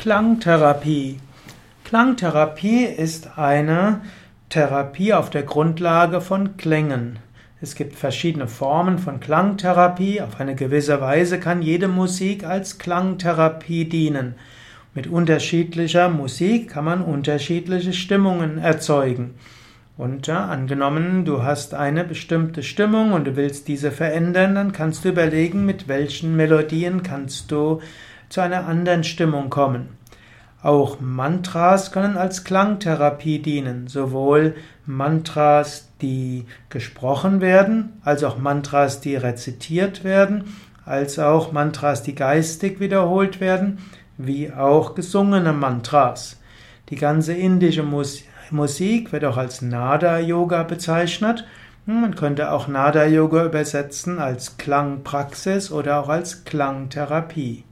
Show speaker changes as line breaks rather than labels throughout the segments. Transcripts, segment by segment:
Klangtherapie. Klangtherapie ist eine Therapie auf der Grundlage von Klängen. Es gibt verschiedene Formen von Klangtherapie. Auf eine gewisse Weise kann jede Musik als Klangtherapie dienen. Mit unterschiedlicher Musik kann man unterschiedliche Stimmungen erzeugen. Und ja, angenommen, du hast eine bestimmte Stimmung und du willst diese verändern, dann kannst du überlegen, mit welchen Melodien kannst du zu einer anderen Stimmung kommen. Auch Mantras können als Klangtherapie dienen, sowohl Mantras, die gesprochen werden, als auch Mantras, die rezitiert werden, als auch Mantras, die geistig wiederholt werden, wie auch gesungene Mantras. Die ganze indische Musik wird auch als Nada-Yoga bezeichnet. Man könnte auch Nada-Yoga übersetzen als Klangpraxis oder auch als Klangtherapie.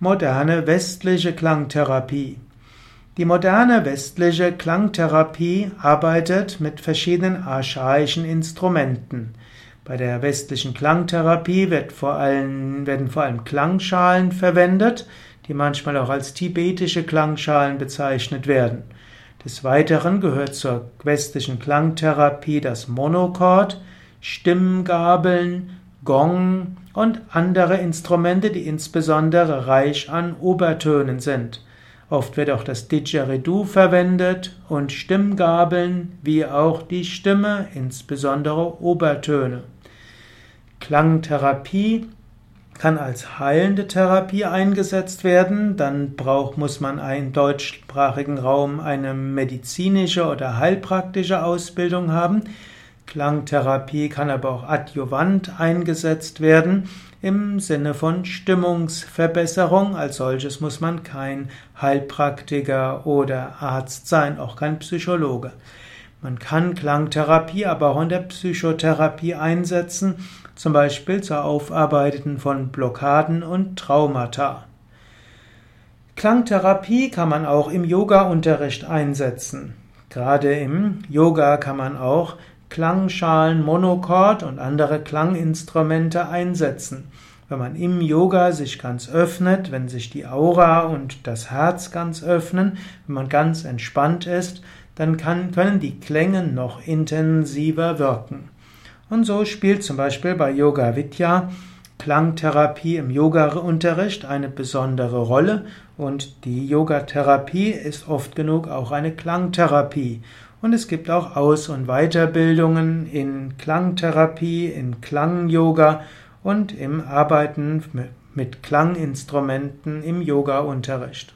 Moderne westliche Klangtherapie. Die moderne westliche Klangtherapie arbeitet mit verschiedenen archaischen Instrumenten. Bei der westlichen Klangtherapie wird vor allem, werden vor allem Klangschalen verwendet, die manchmal auch als tibetische Klangschalen bezeichnet werden. Des Weiteren gehört zur westlichen Klangtherapie das Monochord, Stimmgabeln, Gong und andere Instrumente, die insbesondere reich an Obertönen sind. Oft wird auch das Didgeridoo verwendet und Stimmgabeln wie auch die Stimme, insbesondere Obertöne. Klangtherapie kann als heilende Therapie eingesetzt werden, dann braucht, muss man im deutschsprachigen Raum eine medizinische oder heilpraktische Ausbildung haben. Klangtherapie kann aber auch adjuvant eingesetzt werden im Sinne von Stimmungsverbesserung. Als solches muss man kein Heilpraktiker oder Arzt sein, auch kein Psychologe. Man kann Klangtherapie aber auch in der Psychotherapie einsetzen, zum Beispiel zur Aufarbeitung von Blockaden und Traumata. Klangtherapie kann man auch im Yoga-Unterricht einsetzen. Gerade im Yoga kann man auch Klangschalen, Monochord und andere Klanginstrumente einsetzen. Wenn man im Yoga sich ganz öffnet, wenn sich die Aura und das Herz ganz öffnen, wenn man ganz entspannt ist, dann kann, können die Klänge noch intensiver wirken. Und so spielt zum Beispiel bei Yoga Vidya Klangtherapie im Yoga-Unterricht eine besondere Rolle und die Yogatherapie ist oft genug auch eine Klangtherapie. Und es gibt auch Aus- und Weiterbildungen in Klangtherapie, in Klang-Yoga und im Arbeiten mit Klanginstrumenten im Yoga-Unterricht.